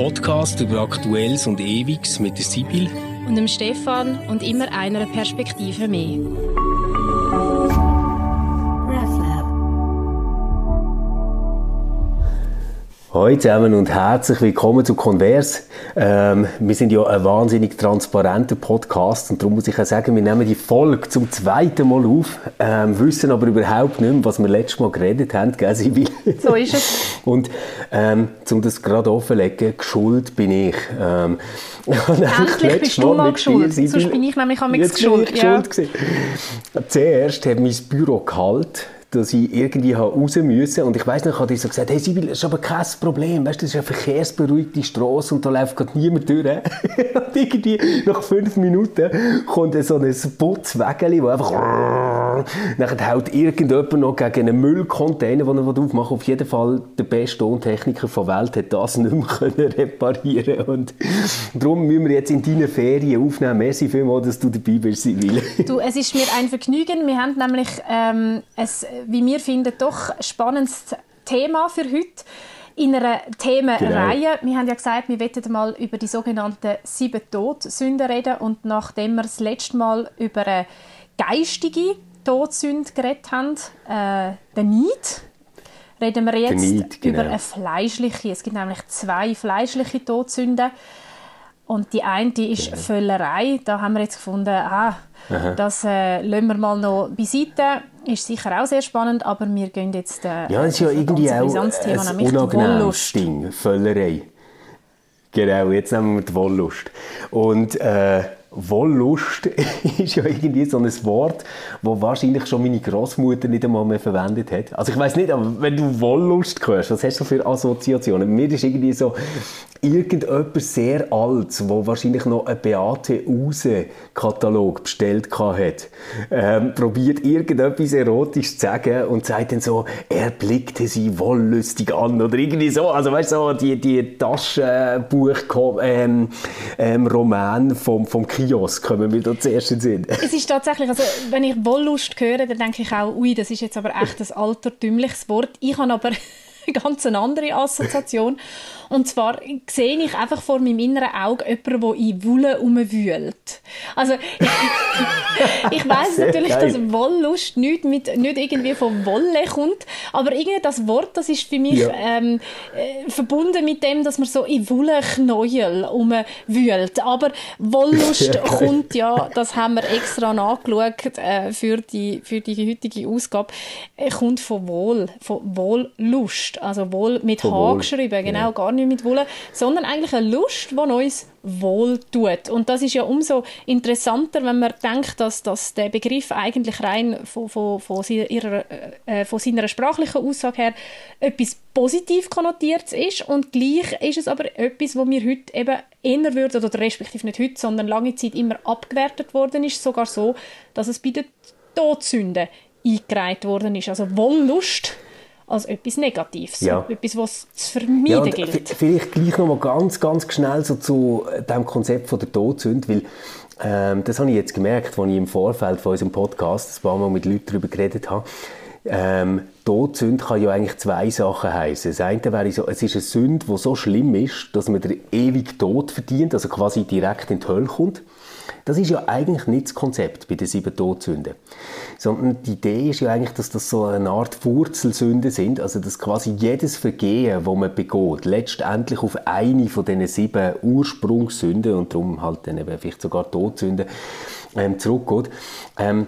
Podcast über Aktuelles und Ewiges mit der Sibyl und dem Stefan und immer einer Perspektive mehr. Hallo zusammen und herzlich willkommen zu Converse. Ähm, wir sind ja ein wahnsinnig transparenter Podcast und darum muss ich auch sagen, wir nehmen die Folge zum zweiten Mal auf, ähm, wissen aber überhaupt nicht mehr, was wir letztes Mal geredet haben, gell, Sibyl? So ist es. Und ähm, um das gerade offenzulegen, geschuld bin ich. Ähm, Endlich bist du mal geschuld, sonst bin ich nämlich am geschuld. Ja. Zuerst hat mein Büro gehalten dass ich irgendwie raus musste. Und ich weiss noch, ich habe so gesagt, hey Sibyl, das ist aber kein Problem, weißt, das ist eine verkehrsberuhigte Straße und da läuft gerade niemand durch. und irgendwie nach fünf Minuten kommt so ein Putzwägeli, wo einfach dann haut irgendjemand noch gegen einen Müllcontainer, den er aufmachen. Auf jeden Fall der beste Tontechniker der Welt hat das nicht mehr können reparieren und darum müssen wir jetzt in deinen Ferien aufnehmen. Merci vielmals, dass du dabei bist, Sibyl. Du, es ist mir ein Vergnügen. Wir haben nämlich ähm, ein wie wir finden, doch spannendes Thema für heute in einer Themenreihe. Genau. Wir haben ja gesagt, wir wollen mal über die sogenannten sieben Todsünden reden und nachdem wir das letzte Mal über eine geistige Todsünde geredet haben, äh, den Neid, reden wir jetzt Need, genau. über eine fleischliche. Es gibt nämlich zwei fleischliche Todsünden. Und die eine die ist genau. Völlerei. Da haben wir jetzt gefunden, ah, das äh, lassen wir mal noch beiseite. Ist sicher auch sehr spannend, aber wir gehen jetzt äh, Ja, es ist ja irgendwie auch ein unangenehmes Ding, Völlerei. Genau, jetzt nehmen wir die Wollust. Und äh, Wollust ist ja irgendwie so ein Wort, das wahrscheinlich schon meine Großmutter nicht einmal mehr verwendet hat. Also ich weiß nicht, aber wenn du Wollust hörst, was hast du für Assoziationen? Mir ist irgendwie so irgendjemand sehr alt, wo wahrscheinlich noch einen Beate Use Katalog bestellt hat, ähm, probiert irgendetwas erotisch zu sagen und sagt dann so, er blickte sie wollüstig an oder irgendwie so. Also weißt du, so die, die Taschenbuch ähm, ähm, Roman vom, vom Kiosk kommen wir da zuerst in Sinn. Es ist tatsächlich, also wenn ich Wollust höre, dann denke ich auch, ui, das ist jetzt aber echt ein altertümliches Wort. Ich habe aber ganz eine andere Assoziation. Und zwar sehe ich einfach vor meinem inneren Auge jemanden, der in Wolle umwühlt. Also, ich weiß natürlich, geil. dass Wollust nicht, mit, nicht irgendwie von Wolle kommt, aber irgendwie das Wort, das ist für mich ja. ähm, äh, verbunden mit dem, dass man so in Wollknäuel umwühlt. Aber Wollust ja, kommt ja, das haben wir extra nachgeschaut äh, für, die, für die heutige Ausgabe, äh, kommt von Wohl, von Wohllust. Also Wohl mit H geschrieben, genau, ja. gar nicht nicht mit Wolle, sondern eigentlich eine Lust, die uns wohl tut. Und das ist ja umso interessanter, wenn man denkt, dass, dass der Begriff eigentlich rein von, von, von, ihrer, äh, von seiner sprachlichen Aussage her etwas positiv konnotiert ist und gleich ist es aber etwas, wo wir heute eben eher würden, oder respektive nicht heute, sondern lange Zeit immer abgewertet worden ist, sogar so, dass es bei den Todsünden eingereiht worden ist. Also Wollust als etwas Negatives, ja. etwas, was zu vermeiden ja, gilt. Vielleicht gleich noch mal ganz, ganz schnell so zu dem Konzept von der Todsünde, weil ähm, das habe ich jetzt gemerkt, als ich im Vorfeld von unserem Podcast ein paar Mal mit Leuten darüber geredet habe. Ähm, Todsünde kann ja eigentlich zwei Sachen heißen. Das eine wäre so, es ist eine Sünde, die so schlimm ist, dass man den ewigen Tod verdient, also quasi direkt in die Hölle kommt. Das ist ja eigentlich nicht das Konzept bei den sieben Todsünden. Sondern die Idee ist ja eigentlich, dass das so eine Art Wurzelsünde sind, also dass quasi jedes Vergehen, das man begeht, letztendlich auf eine von diesen sieben Ursprungssünden und darum halt dann eben vielleicht sogar Todsünden ähm, zurückgeht. Ähm,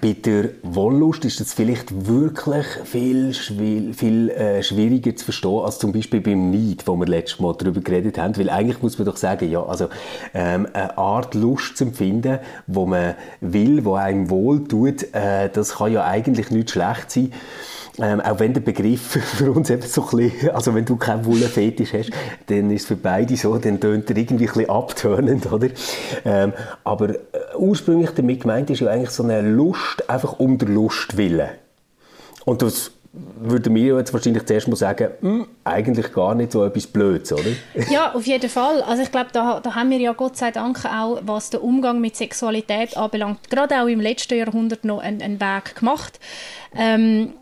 bei der Wollust ist das vielleicht wirklich viel, viel, viel äh, schwieriger zu verstehen als zum Beispiel beim Neid, wo wir letztes Mal darüber geredet haben. Weil eigentlich muss man doch sagen, ja, also ähm, eine Art Lust zu empfinden, wo man will, wo einem wohl tut, äh, das kann ja eigentlich nicht schlecht sein. Ähm, auch wenn der Begriff für uns eben so ein bisschen, also wenn du keinen Wollenfetisch hast, dann ist es für beide so, dann tönt er irgendwie ein bisschen abtönend, oder? Ähm, aber äh, ursprünglich damit gemeint ist ja eigentlich so eine Lust, einfach um der Lust willen. Und das würden wir jetzt wahrscheinlich zuerst mal sagen, hm, eigentlich gar nicht so etwas Blödes, oder? Ja, auf jeden Fall. Also ich glaube, da, da haben wir ja Gott sei Dank auch, was den Umgang mit Sexualität anbelangt, gerade auch im letzten Jahrhundert noch einen, einen Weg gemacht. Ähm,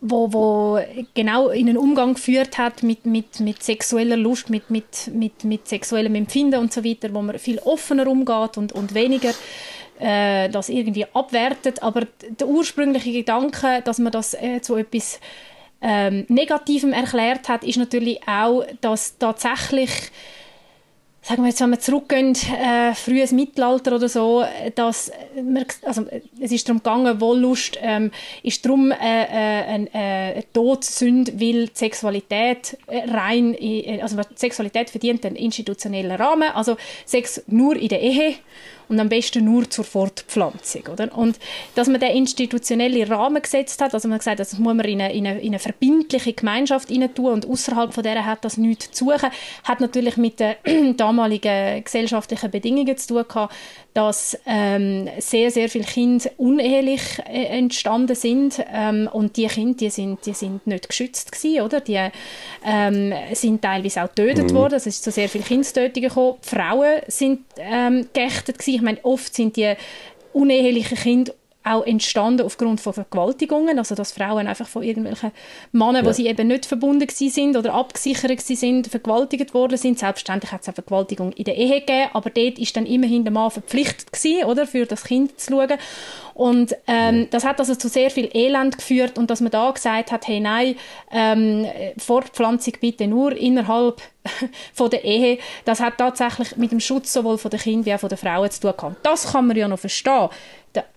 wo, wo genau in einen Umgang geführt hat mit, mit, mit sexueller Lust, mit, mit, mit, mit sexuellem Empfinden und so weiter, wo man viel offener umgeht und, und weniger äh, das irgendwie abwertet. Aber der ursprüngliche Gedanke, dass man das äh, zu etwas ähm, Negativem erklärt hat, ist natürlich auch, dass tatsächlich sagen wir jetzt, wenn wir zurückgehen, äh, frühes Mittelalter oder so, dass wir, also es ist darum gegangen, Wollust ähm, ist darum äh, äh, eine, äh, eine Todsünde, weil die Sexualität äh, rein, also die Sexualität verdient einen institutionellen Rahmen, also Sex nur in der Ehe und am besten nur zur Fortpflanzung. Oder? Und dass man den institutionellen Rahmen gesetzt hat, also man gesagt das muss man in eine, in eine, in eine verbindliche Gemeinschaft tun und außerhalb von der hat das nichts zu suchen, hat natürlich mit den damaligen gesellschaftlichen Bedingungen zu tun gehabt, dass ähm, sehr, sehr viele Kinder unehelich äh, entstanden sind ähm, und die Kinder, die sind, die sind nicht geschützt gewesen, oder? Die ähm, sind teilweise auch getötet mhm. worden, es ist zu sehr vielen Kindstötungen gekommen. Die Frauen sind ähm, geächtet gewesen. Ich meine, oft sind die unehelichen Kinder auch entstanden aufgrund von Vergewaltigungen, also dass Frauen einfach von irgendwelchen Männern, ja. wo sie eben nicht verbunden sind oder abgesichert sind, vergewaltigt worden sind. Selbstverständlich hat es eine Vergewaltigung in der Ehe gegeben, aber dort ist dann immerhin der Mann verpflichtet gewesen, oder, für das Kind zu schauen. Und ähm, das hat also zu sehr viel Elend geführt und dass man da gesagt hat, hey nein, ähm, Fortpflanzung bitte nur innerhalb von der Ehe, das hat tatsächlich mit dem Schutz sowohl von den Kindern wie auch von den Frauen zu tun gehabt. Das kann man ja noch verstehen.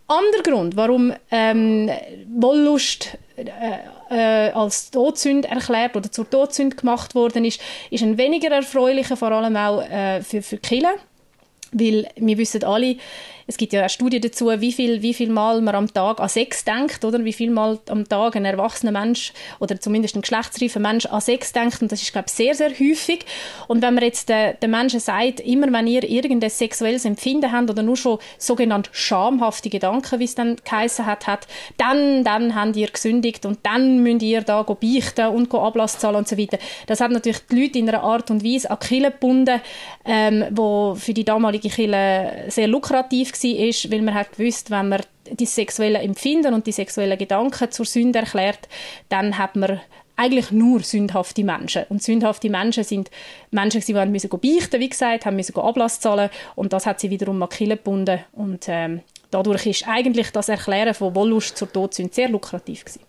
Der andere Grund, warum ähm, Wollust äh, äh, als Todsünde erklärt oder zur Todsünde gemacht worden ist, ist ein weniger erfreulicher, vor allem auch äh, für, für Kinder. Weil wir wissen alle, es gibt ja eine Studie dazu, wie viel, wie viel Mal man am Tag an Sex denkt, oder wie viel Mal am Tag ein erwachsener Mensch oder zumindest ein geschlechtsreifer Mensch an Sex denkt. Und das ist, glaube ich, sehr, sehr häufig. Und wenn man jetzt den, den Menschen sagt, immer wenn ihr irgendein sexuelles Empfinden habt oder nur schon sogenannte schamhafte Gedanken, wie es dann geheißen hat, hat, dann, dann habt ihr gesündigt und dann müsst ihr da beichten und Ablass zahlen und so weiter. Das hat natürlich die Leute in einer Art und Weise an Kirche gebunden, ähm, wo für die damalige Kirche sehr lukrativ war, weil man hat gewusst, wenn man die sexuellen Empfinden und die sexuellen Gedanken zur Sünde erklärt, dann hat man eigentlich nur sündhafte Menschen. Und sündhafte Menschen sind Menschen, die beichten, wie gesagt, haben müssen Ablass zahlen und das hat sie wiederum an Kille gebunden und ähm, dadurch ist eigentlich das Erklären von Wollust zur Todsünde sehr lukrativ gewesen.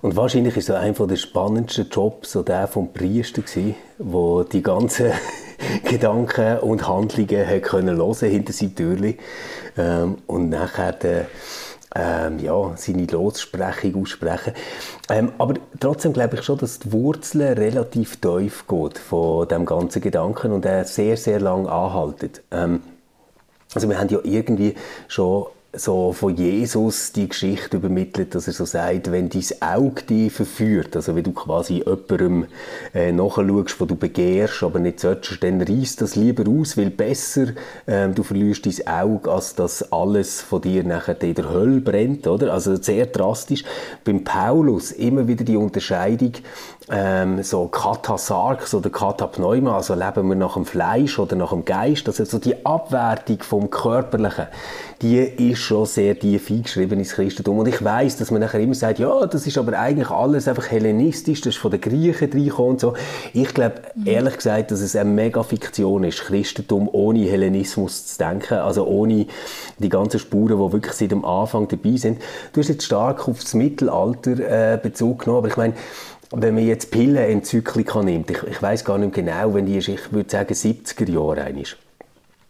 Und wahrscheinlich ist so einer der spannendsten Jobs so der vom Priester gewesen, wo die ganzen Gedanken und Handlungen hat können hören hinter seinem Türli ähm, und nachher den, ähm, ja, seine Lossprechung aussprechen. Ähm, aber trotzdem glaube ich schon, dass die Wurzeln relativ tief geht von dem ganzen Gedanken und er sehr, sehr lang anhaltet. Ähm, also wir haben ja irgendwie schon so von Jesus die Geschichte übermittelt, dass er so sagt, wenn dein Auge dich verführt, also wenn du quasi jemandem äh, nachschaust, wo du begehrst, aber nicht solltest, dann reiss das lieber aus, weil besser ähm, du verlierst dein Auge, als dass alles von dir nachher in der Hölle brennt, oder? Also sehr drastisch. Beim Paulus immer wieder die Unterscheidung, ähm, so Katasarx oder Katapneuma, also leben wir nach dem Fleisch oder nach dem Geist, also so die Abwertung vom Körperlichen, die ist schon sehr tief eingeschrieben ins Christentum. Und ich weiß, dass man nachher immer sagt, ja, das ist aber eigentlich alles einfach hellenistisch, das ist von den Griechen reingekommen und so. Ich glaube, mhm. ehrlich gesagt, dass es eine mega Fiktion ist, Christentum ohne Hellenismus zu denken, also ohne die ganzen Spuren, die wirklich seit dem Anfang dabei sind. Du hast jetzt stark auf das Mittelalter äh, Bezug genommen, aber ich meine, wenn man jetzt Pillenenzyklika nimmt, ich, ich weiß gar nicht genau, wenn die ist, ich würde sagen 70er Jahre eigentlich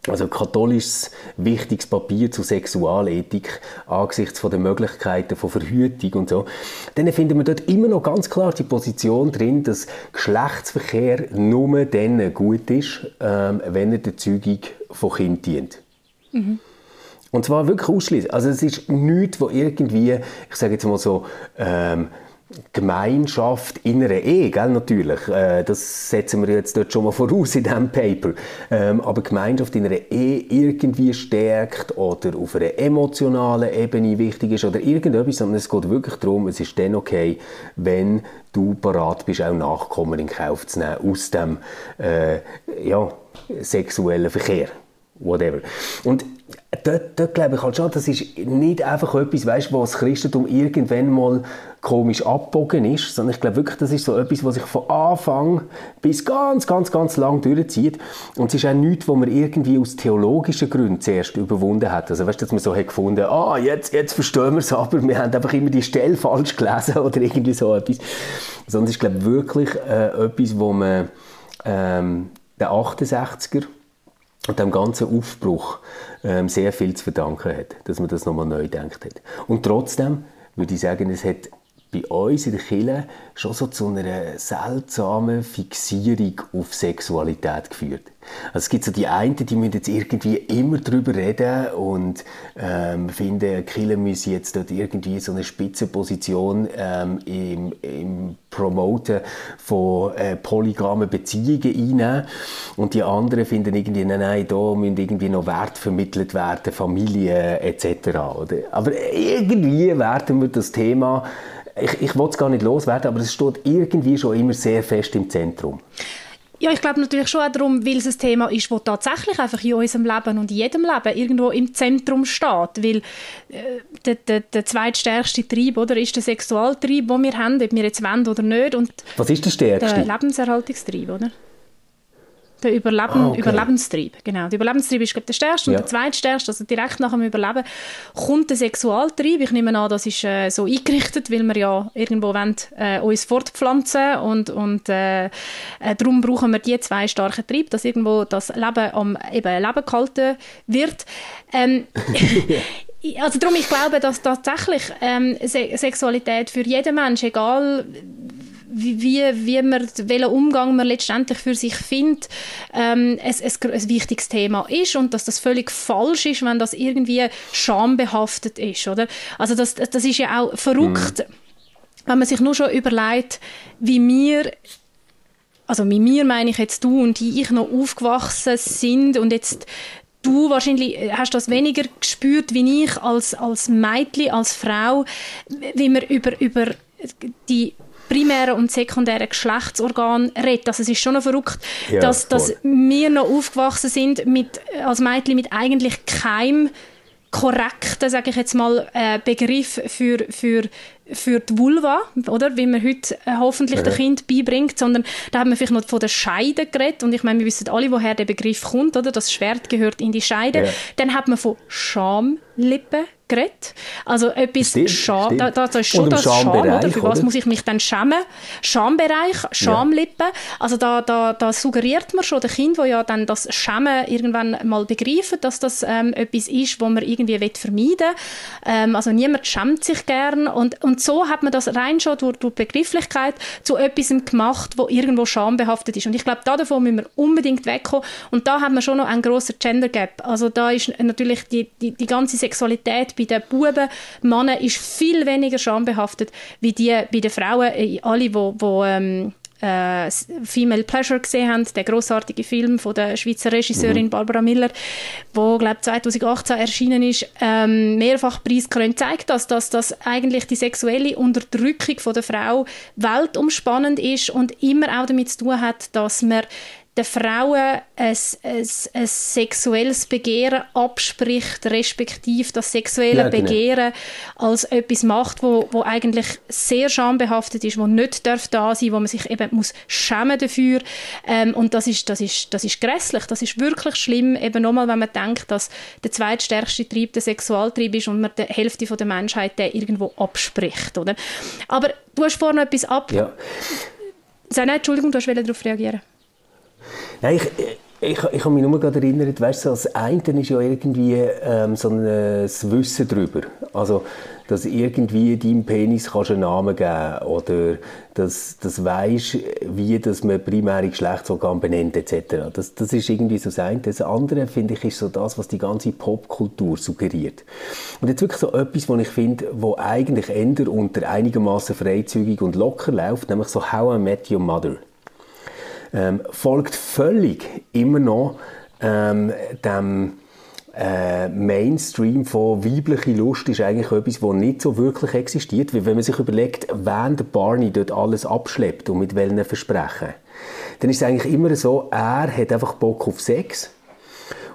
also katholisches wichtiges Papier zur Sexualethik angesichts von den Möglichkeiten von Verhütung und so, dann finden wir dort immer noch ganz klar die Position drin, dass Geschlechtsverkehr nur dann gut ist, ähm, wenn er der Zeugung von Kind dient. Mhm. Und zwar wirklich ausschließlich. Also es ist nichts, wo irgendwie, ich sage jetzt mal so, ähm, Gemeinschaft in einer Ehe, gell, natürlich. Äh, das setzen wir jetzt dort schon mal voraus in diesem Paper. Ähm, aber Gemeinschaft in einer Ehe irgendwie stärkt oder auf einer emotionalen Ebene wichtig ist oder irgendetwas, sondern es geht wirklich darum, es ist dann okay, wenn du bereit bist, auch Nachkommen in Kauf zu nehmen aus dem äh, ja, sexuellen Verkehr whatever. Und dort, dort glaube ich halt schon, das ist nicht einfach etwas, weißt, was das Christentum irgendwann mal komisch abbogen ist, sondern ich glaube wirklich, das ist so etwas, was sich von Anfang bis ganz, ganz, ganz lang durchzieht. Und es ist auch nichts, wo man irgendwie aus theologischen Gründen zuerst überwunden hat. Also weißt du, dass man so hat gefunden, ah, jetzt, jetzt verstehen wir es, aber wir haben einfach immer die Stelle falsch gelesen oder irgendwie so etwas. Sondern es ist, glaube ich, wirklich äh, etwas, wo man ähm, der 68er und dem ganzen Aufbruch ähm, sehr viel zu verdanken hat, dass man das nochmal neu denkt hat. Und trotzdem würde ich sagen, es hat bei uns in der Kirche schon so zu einer seltsamen Fixierung auf Sexualität geführt. Also es gibt so die einen, die müssen jetzt irgendwie immer darüber reden und ähm, finden, Kirche müsse jetzt dort irgendwie so eine Spitzenposition ähm, im, im Promoten von äh, polygamen Beziehungen einnehmen. Und die anderen finden irgendwie, nein, nein, da müssen irgendwie noch Wert vermittelt werden, Familie etc. Oder? Aber irgendwie werden wir das Thema ich, ich will es gar nicht loswerden, aber es steht irgendwie schon immer sehr fest im Zentrum. Ja, ich glaube natürlich schon auch darum, weil es ein Thema ist, das tatsächlich einfach in unserem Leben und in jedem Leben irgendwo im Zentrum steht. Weil äh, der, der, der zweitstärkste Trieb oder, ist der Sexualtrieb, den wir haben, ob wir jetzt wollen oder nicht. Und Was ist der stärkste? Der Lebenserhaltungstrieb, oder? Der Überleben, ah, okay. Überlebenstrieb, genau. Der Überlebenstrieb ist, glaube der stärkste. Ja. Und der zweitstärkste, also direkt nach dem Überleben, kommt der Sexualtrieb. Ich nehme an, das ist äh, so eingerichtet, weil wir ja irgendwo wollen, äh, uns fortpflanzen und, und äh, äh, darum brauchen wir die zwei starken Triebe, dass irgendwo das Leben am eben Leben gehalten wird. Ähm, also darum, ich glaube, dass tatsächlich ähm, Se Sexualität für jeden Mensch, egal wie, wie, man, welchen Umgang man letztendlich für sich findet, ähm, es, es ein wichtiges Thema ist und dass das völlig falsch ist, wenn das irgendwie schambehaftet ist, oder? Also das, das ist ja auch verrückt, mhm. wenn man sich nur schon überlegt, wie wir also mit mir meine ich jetzt du und ich noch aufgewachsen sind und jetzt du wahrscheinlich hast das weniger gespürt wie ich als als Mädchen, als Frau, wie man über über die primären und sekundären Geschlechtsorgan redet. Also es ist schon noch verrückt, ja, dass, dass wir noch aufgewachsen sind mit, als Mädchen mit eigentlich keinem korrekten, sage ich jetzt mal, äh, Begriff für, für, für die Vulva, oder? Wie man heute äh, hoffentlich ja. dem Kind beibringt, sondern da haben wir vielleicht noch von der Scheide geredet und ich meine, wir wissen alle, woher der Begriff kommt, oder? Das Schwert gehört in die Scheide. Ja. Dann hat man von Schamlippen geredet. Also etwas Scham, da, da, ist schon das Scham, oder? Für was oder? muss ich mich dann schämen? Schambereich, Schamlippen. Ja. Also da, da, da suggeriert man schon den Kind, wo ja dann das Schämen irgendwann mal begreifen, dass das ähm, etwas ist, wo man irgendwie vermeiden will. Ähm, also niemand schämt sich gern und, und so hat man das rein schon durch, durch Begrifflichkeit zu etwas gemacht, wo irgendwo schambehaftet ist. Und ich glaube, da davon müssen wir unbedingt wegkommen. Und da haben wir schon noch einen grossen Gender Gap. Also da ist natürlich die, die, die ganze Sexualität bei den Buben, Männern ist viel weniger schambehaftet wie die bei den Frauen. Äh, alle, die wo, ähm, äh, Female Pleasure gesehen haben, der großartige Film von der Schweizer Regisseurin mhm. Barbara Miller, wo glaube 2018 erschienen ist, ähm, mehrfach preisgekrönt, zeigt das, dass das eigentlich die sexuelle Unterdrückung von der Frau weltumspannend ist und immer auch damit zu tun hat, dass man den Frauen ein, ein, ein sexuelles Begehren abspricht, respektive das sexuelle ja, genau. Begehren als etwas macht, wo, wo eigentlich sehr schambehaftet ist, wo nicht darf da sein, wo man sich eben muss schämen dafür ähm, und das ist, das ist, das ist grässlich, das ist wirklich schlimm, eben nochmal, wenn man denkt, dass der zweitstärkste Trieb der Sexualtrieb ist und man die Hälfte von der Menschheit der irgendwo abspricht, oder? Aber du hast vorhin noch etwas ab... Ja. Nein, Entschuldigung, du hast darauf reagieren Nein, ich, ich, ich habe mich nur gerade erinnert, weißt du, das eine ist ja irgendwie ähm, so ein Wissen darüber. Also, dass irgendwie deinem Penis kannst einen Namen geben oder dass, dass weisst, wie dass man primäre Geschlechtsorgane benennt etc. Das, das ist irgendwie so das eine. Das andere, finde ich, ist so das, was die ganze Popkultur suggeriert. Und jetzt wirklich so etwas, was ich finde, wo eigentlich ändert unter einigermaßen freizügig und locker läuft, nämlich so How I Met Your Mother ähm, folgt völlig immer noch ähm, dem äh, Mainstream von weibliche Lust ist eigentlich etwas, das nicht so wirklich existiert, weil wenn man sich überlegt, wen der Barney dort alles abschleppt und mit welchen Versprechen, dann ist es eigentlich immer so, er hat einfach Bock auf Sex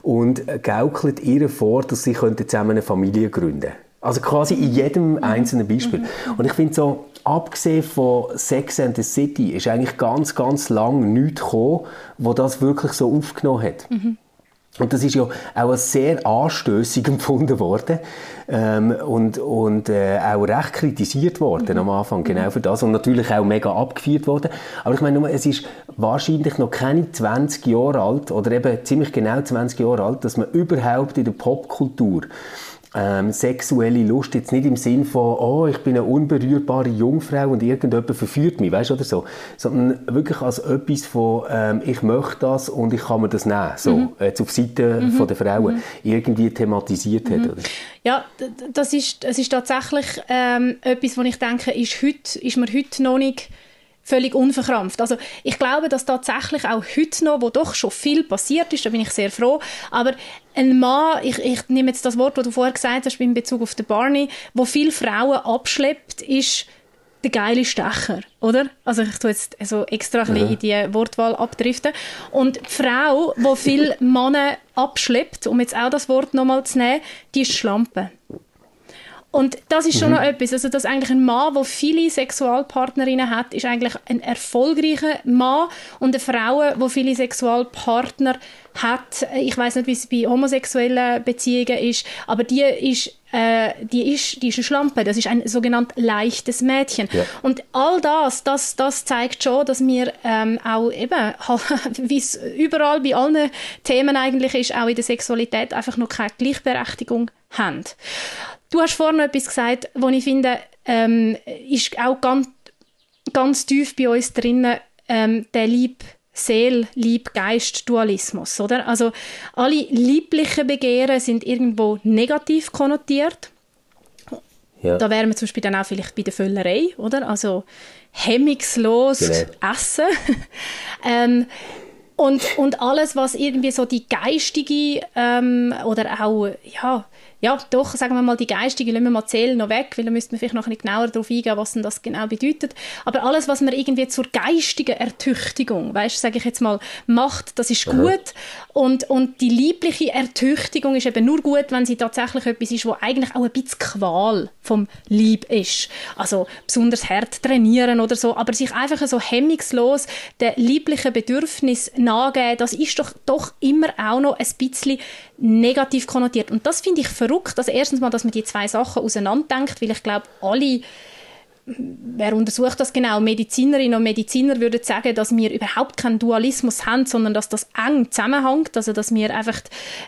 und gaukelt ihr vor, dass sie zusammen eine Familie gründen könnten. Also quasi in jedem einzelnen Beispiel. Mhm. Und ich finde so, abgesehen von Sex and the City ist eigentlich ganz, ganz lang nichts gekommen, wo das wirklich so aufgenommen hat. Mhm. Und das ist ja auch als sehr anstößig empfunden worden ähm, und, und äh, auch recht kritisiert worden mhm. am Anfang, genau für das. Und natürlich auch mega abgefeiert worden. Aber ich meine, es ist wahrscheinlich noch keine 20 Jahre alt oder eben ziemlich genau 20 Jahre alt, dass man überhaupt in der Popkultur ähm, sexuelle Lust jetzt nicht im Sinn von, oh, ich bin eine unberührbare Jungfrau und irgendjemand verführt mich, weißt du, oder so, sondern wirklich als etwas von, ähm, ich möchte das und ich kann mir das nehmen, so, mhm. jetzt auf Seite mhm. von der Frauen, mhm. irgendwie thematisiert mhm. hat. Oder? Ja, das ist, das ist tatsächlich ähm, etwas, wo ich denke, ist, heute, ist mir heute noch nicht völlig unverkrampft. Also ich glaube, dass tatsächlich auch heute noch, wo doch schon viel passiert ist, da bin ich sehr froh, aber ein Mann, ich, ich nehme jetzt das Wort, das du vorher gesagt hast, in Bezug auf den Barney, wo viele Frauen abschleppt, ist der geile Stecher, oder? Also ich tue jetzt also extra ein in die Wortwahl abdriften. Und die Frau, die viele Männer abschleppt, um jetzt auch das Wort nochmal zu nehmen, die ist Schlampe. Und das ist schon mhm. noch etwas, also dass eigentlich ein Mann, der viele Sexualpartnerinnen hat, ist eigentlich ein erfolgreicher Mann und eine Frau, die viele Sexualpartner hat, ich weiß nicht, wie es bei homosexuellen Beziehungen ist, aber die ist äh, die ist, die ist eine Schlampe, das ist ein sogenannt leichtes Mädchen. Ja. Und all das, das, das zeigt schon, dass wir ähm, auch eben, wie es überall bei allen Themen eigentlich ist, auch in der Sexualität einfach noch keine Gleichberechtigung haben. Du hast vorhin etwas gesagt, wo ich finde, ähm, ist auch ganz, ganz tief bei uns drinnen ähm, der Lieb Seel, Lieb, Geist, Dualismus, oder? Also alle lieblichen Begehren sind irgendwo negativ konnotiert. Ja. Da wären wir zum Beispiel dann auch vielleicht bei der Völlerei, oder? Also hemmungslos genau. essen. ähm, und, und alles, was irgendwie so die geistige ähm, oder auch ja, ja, doch, sagen wir mal, die geistige lassen wir mal zählen noch weg, weil da müsste man vielleicht noch ein bisschen genauer darauf eingehen, was denn das genau bedeutet. Aber alles, was man irgendwie zur geistigen Ertüchtigung, weißt, sage ich jetzt mal, macht, das ist gut. Und, und die liebliche Ertüchtigung ist eben nur gut, wenn sie tatsächlich etwas ist, wo eigentlich auch ein bisschen Qual vom Lieb ist. Also besonders hart trainieren oder so, aber sich einfach so hemmungslos den lieblichen Bedürfnis nachgeben, das ist doch, doch immer auch noch ein bisschen negativ konnotiert. Und das finde ich verrückt. Also erstens mal, dass man die zwei Sachen auseinanderdenkt, weil ich glaube, alle wer untersucht das genau? Medizinerinnen und Mediziner würden sagen, dass wir überhaupt keinen Dualismus haben, sondern dass das eng zusammenhängt, also dass wir einfach,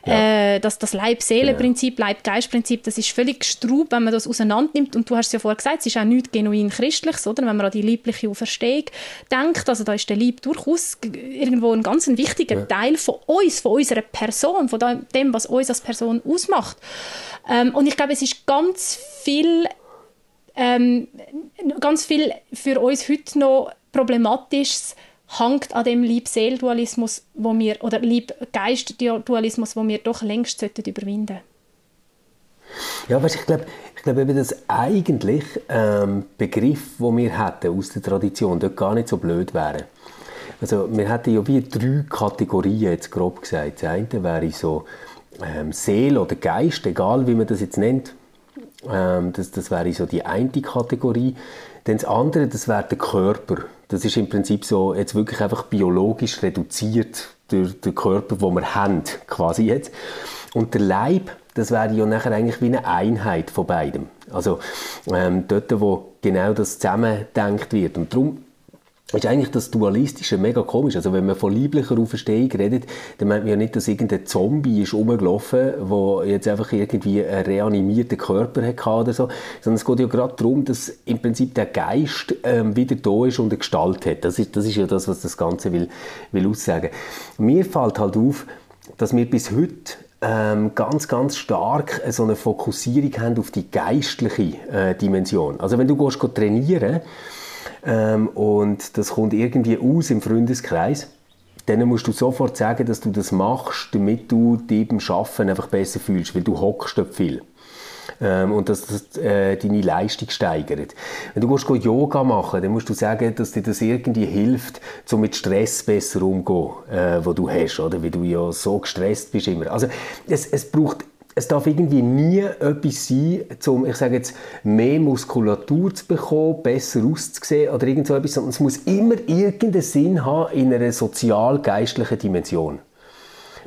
ja. äh, dass das Leib-Seele-Prinzip, genau. Leib-Geist-Prinzip, das ist völlig gestraubt, wenn man das auseinandernimmt und du hast es ja vorher gesagt, es ist auch nichts genuin Christliches, oder? Wenn man an die liebliche Auferstehung denkt, also da ist der Lieb durchaus irgendwo ein ganz wichtiger ja. Teil von uns, von unserer Person, von dem, was uns als Person ausmacht. Ähm, und ich glaube, es ist ganz viel ähm, ganz viel für uns heute noch Problematisches hängt an dem Lieb-Seel-Dualismus, wo wir, oder Lieb-Geist-Dualismus, wo wir doch längst sollten überwinden Ja, weißt, ich glaube, ich glaube dass eigentlich ähm, Begriff, wo wir hätten aus der Tradition, dort gar nicht so blöd wäre. Also wir hätten ja wie drei Kategorien jetzt grob gesagt. Das eine wäre so ähm, Seele oder Geist, egal wie man das jetzt nennt. Ähm, das, das wäre so die eine Kategorie. Dann das andere, das wäre der Körper. Das ist im Prinzip so jetzt wirklich einfach biologisch reduziert durch den Körper, den wir haben, quasi jetzt. Und der Leib, das wäre ja nachher eigentlich wie eine Einheit von beidem. Also ähm, dort, wo genau das zusammendenkt wird. Und darum ist eigentlich das Dualistische mega komisch. Also wenn man von lieblicher Auferstehung redet, dann meint man ja nicht, dass irgendein Zombie ist rumgelaufen, der jetzt einfach irgendwie einen reanimierten Körper hatte oder so, sondern es geht ja gerade darum, dass im Prinzip der Geist ähm, wieder da ist und eine Gestalt hat. Das ist, das ist ja das, was das Ganze will, will aussagen. Mir fällt halt auf, dass wir bis heute ähm, ganz, ganz stark so eine Fokussierung haben auf die geistliche äh, Dimension. Also wenn du gehst, gehst trainieren ähm, und das kommt irgendwie aus im Freundeskreis, dann musst du sofort sagen, dass du das machst, damit du dich beim Arbeiten einfach besser fühlst, weil du hockst dort viel. Ähm, und dass das äh, deine Leistung steigert. Wenn du gehst, Yoga machen dann musst du sagen, dass dir das irgendwie hilft, um mit Stress besser umzugehen, äh, wo du hast, oder? Weil du ja so gestresst bist immer. Also es, es braucht es darf irgendwie nie etwas sein, um, ich sage jetzt, mehr Muskulatur zu bekommen, besser auszusehen oder irgend so etwas, sondern es muss immer irgendeinen Sinn haben in einer sozial-geistlichen Dimension.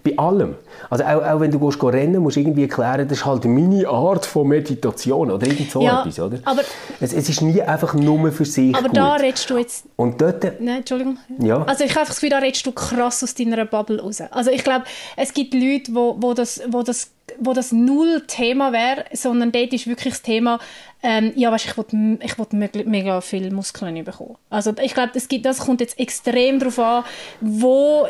Bei allem. Also auch, auch wenn du gehst, rennen musst du irgendwie erklären, das ist halt meine Art von Meditation oder irgend so Ja, etwas, oder? aber- es, es ist nie einfach nur für sich Aber gut. da redest du jetzt Und dort, Nein, Entschuldigung. Ja. Also ich habe das Gefühl, da redest du krass aus deiner Bubble raus. Also ich glaube, es gibt Leute, wo, wo, das, wo, das, wo das null Thema wäre, sondern dort ist wirklich das Thema, ähm, ja, weißt, ich will, ich will mega, viel Muskeln bekommen. Also ich glaube, das, gibt- das kommt jetzt extrem darauf an, wo,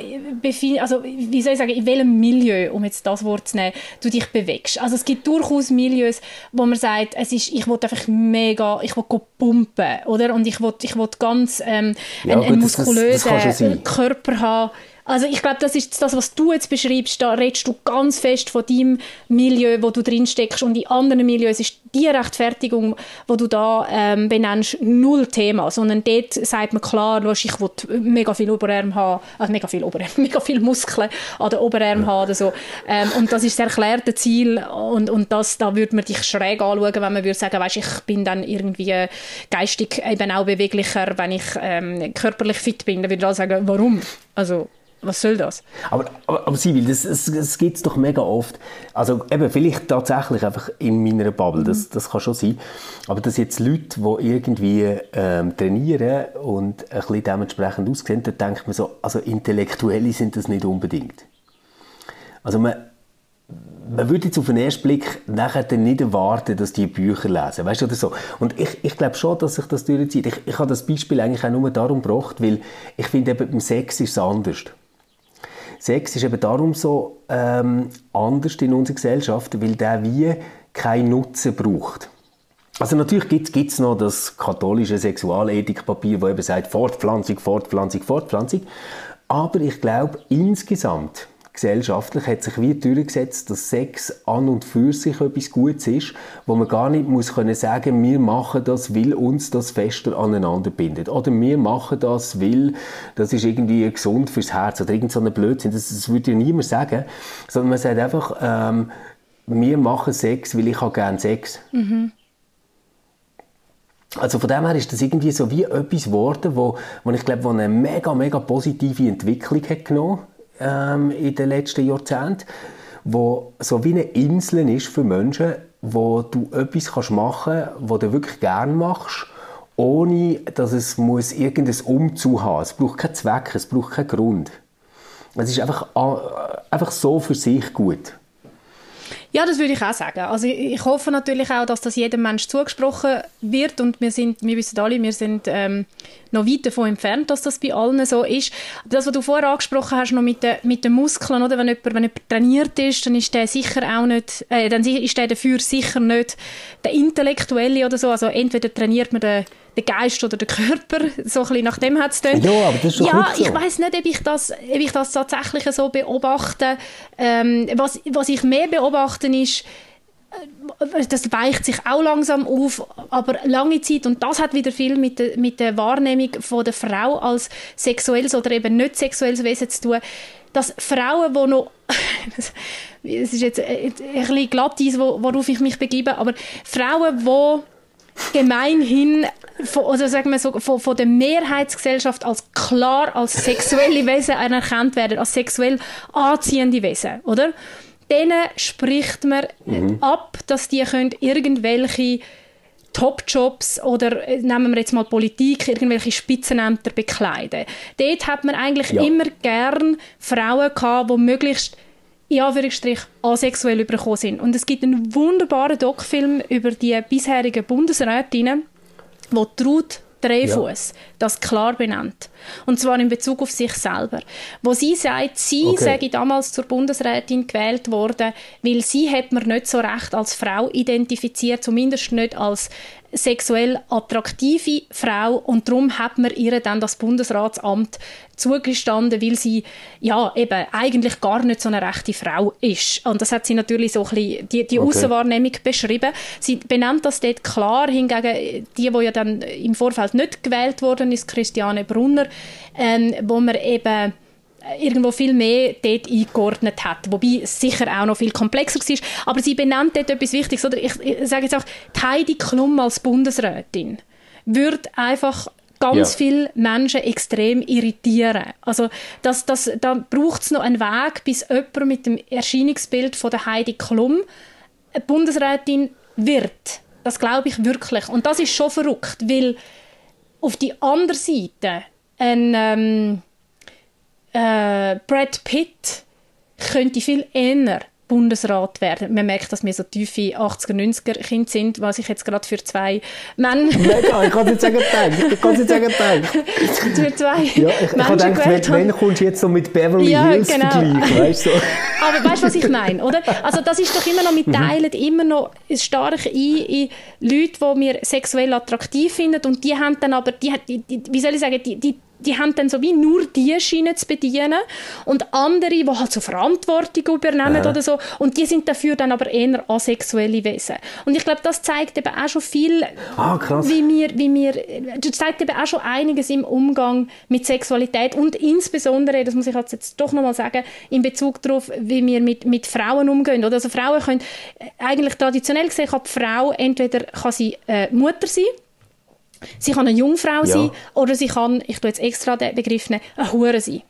also wie soll ich sagen, in welchem Milieu, um jetzt das Wort zu nehmen, du dich bewegst. Also es gibt durchaus Milieus, wo man sagt, es ist, ich will einfach mega, ich will pumpen, oder? Und ich will, ich will ganz ähm, Ja, einen, einen gut, das- das- das muskulösen schon sein. Körper haben. Also ich glaube, das ist das, was du jetzt beschreibst. Da redest du ganz fest von deinem Milieu, wo du drin steckst und in anderen Milieus ist die Rechtfertigung, wo du da ähm, benennst, null Thema, sondern dort sagt man klar, weisst, ich will mega viel Oberarm haben, also mega viel Oberarm, mega viel Muskeln an den Oberarm haben oder so. Ähm, und das ist das erklärte Ziel und, und das, da würde man dich schräg anschauen, wenn man würde sagen, weisst, ich bin dann irgendwie geistig eben auch beweglicher, wenn ich ähm, körperlich fit bin. Dann würde ich sagen, warum? Also was soll das? Aber, aber, aber Sibyl, das, das, das gibt es doch mega oft. Also eben, vielleicht tatsächlich einfach in meiner Bubble, das, das kann schon sein. Aber dass jetzt Leute, die irgendwie ähm, trainieren und ein bisschen dementsprechend aussehen, dann denkt man so, also Intellektuelle sind das nicht unbedingt. Also man, man würde jetzt auf den ersten Blick nachher nicht erwarten, dass die Bücher lesen, weißt du, oder so. Und ich, ich glaube schon, dass sich das durchzieht. Ich, ich habe das Beispiel eigentlich auch nur darum gebracht, weil ich finde, eben beim Sex ist es anders. Sex ist eben darum so ähm, anders in unserer Gesellschaft, weil der wie keinen Nutzen braucht. Also natürlich gibt es noch das katholische Sexualethikpapier, das eben sagt Fortpflanzung, Fortpflanzung, Fortpflanzung. Aber ich glaube, insgesamt gesellschaftlich hat sich wie durchgesetzt, dass Sex an und für sich etwas Gutes ist, wo man gar nicht muss können sagen, wir machen das, weil uns das fester aneinander bindet. Oder wir machen das, weil das ist irgendwie gesund fürs Herz oder irgend so ein Blödsinn. Das, das würde ja niemand sagen, sondern man sagt einfach, ähm, wir machen Sex, weil ich habe gerne Sex. Also von dem her ist das irgendwie so wie etwas geworden, wo, wo ich glaube, wo eine mega, mega positive Entwicklung hat genommen ähm, in den letzten Jahrzehnten, wo so wie eine Insel ist für Menschen, wo du etwas kannst machen kannst, was du wirklich gerne machst, ohne dass es muss irgendein Umzug haben. Es braucht keinen Zweck, es braucht keinen Grund. Es ist einfach, äh, einfach so für sich gut. Ja, das würde ich auch sagen. Also ich, hoffe natürlich auch, dass das jedem Mensch zugesprochen wird und wir sind, wir wissen alle, wir sind ähm, noch weit davon entfernt, dass das bei allen so ist. Das, was du vorher angesprochen hast, noch mit den, mit den Muskeln, oder? Wenn jemand, wenn jemand trainiert ist, dann ist der sicher auch nicht, äh, dann ist der dafür sicher nicht der Intellektuelle oder so. Also entweder trainiert man den, den Geist oder den Körper, so ein bisschen nach dem hat es dann. Ja, aber das ist Ja, so. ich weiß nicht, ob ich das, ob ich das tatsächlich so beobachte. Ähm, was, was ich mehr beobachte ist, äh, das weicht sich auch langsam auf, aber lange Zeit, und das hat wieder viel mit der, mit der Wahrnehmung von der Frau als sexuelles oder eben nicht sexuelles Wesen zu tun, dass Frauen, die noch, es ist jetzt ein bisschen glatt, wo- worauf ich mich begebe, aber Frauen, die gemeinhin von, oder sagen wir so, von, von der Mehrheitsgesellschaft als klar als sexuelle Wesen anerkannt werden, als sexuell anziehende Wesen, oder? Denen spricht man ab, dass die können irgendwelche Topjobs oder äh, nehmen wir jetzt mal Politik, irgendwelche Spitzenämter bekleiden. Dort hat man eigentlich ja. immer gern Frauen gehabt, die möglichst in Anführungsstrich asexuell überkommen sind. Und es gibt einen wunderbaren Doc-Film über die bisherigen Bundesrätinnen, wo Ruth Dreyfus ja. das klar benannt. Und zwar in Bezug auf sich selber. Wo sie sagt, sie okay. sei damals zur Bundesrätin gewählt worden, weil sie hat man nicht so recht als Frau identifiziert, zumindest nicht als sexuell attraktive Frau und darum hat man ihr dann das Bundesratsamt zugestanden, weil sie ja eben eigentlich gar nicht so eine rechte Frau ist. Und das hat sie natürlich so ein bisschen die, die okay. Außenwahrnehmung beschrieben. Sie benennt das dort klar, hingegen die, wo ja dann im Vorfeld nicht gewählt worden ist, Christiane Brunner, ähm, wo man eben irgendwo viel mehr dort eingeordnet hat. Wobei es sicher auch noch viel komplexer war. Aber sie benennt dort etwas Wichtiges. Oder ich, ich sage jetzt auch, Heidi Klum als Bundesrätin würde einfach ganz ja. viele Menschen extrem irritieren. Also das, das, da braucht es noch einen Weg, bis jemand mit dem Erscheinungsbild von der Heidi Klum Bundesrätin wird. Das glaube ich wirklich. Und das ist schon verrückt, weil auf die andere Seite ein... Ähm, äh, Brad Pitt könnte viel eher Bundesrat werden. Man merkt, dass wir so tiefe 80er, 90er Kinder sind, was ich jetzt gerade für zwei Männer... Mega, ich kann es jetzt sagen, ich kann es jetzt sagen, Für zwei ja, ich, ich habe gedacht, wenn, wenn kommst du jetzt so mit Beverly ja, Hills genau. vergleichen, weißt du? Aber weißt du, was ich meine, oder? Also das ist doch immer noch, wir mhm. teilen mhm. immer noch stark ein in Leute, die wir sexuell attraktiv finden und die haben dann aber, die, die wie soll ich sagen, die, die die haben dann so wie nur die Schiene zu bedienen und andere, die halt so Verantwortung übernehmen ja. oder so und die sind dafür dann aber eher asexuelle Wesen. Und ich glaube, das zeigt eben auch schon viel, ah, wie wir, wie wir, das zeigt eben auch schon einiges im Umgang mit Sexualität und insbesondere, das muss ich jetzt doch nochmal sagen, in Bezug darauf, wie wir mit, mit Frauen umgehen. Oder? Also Frauen können, eigentlich traditionell gesehen kann die Frau entweder kann sie äh, Mutter sein, Sie kann eine Jungfrau ja. sein oder sie kann, ich tue jetzt extra den Begriff nehmen, eine Hure sein.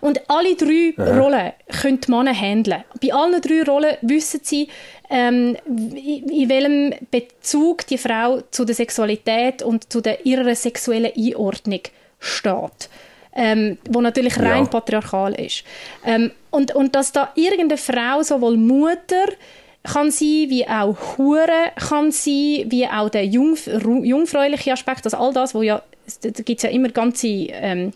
Und alle drei Aha. Rollen können die Männer handeln. Bei allen drei Rollen wissen sie, ähm, in welchem Bezug die Frau zu der Sexualität und zu der ihrer sexuellen Einordnung steht. Ähm, wo natürlich rein ja. patriarchal ist. Ähm, und, und dass da irgendeine Frau, sowohl Mutter, kann sein, wie auch Hure kann sein, wie auch der jungf jungfräuliche Aspekt, also all das, wo ja, da gibt es ja immer ganze, ähm,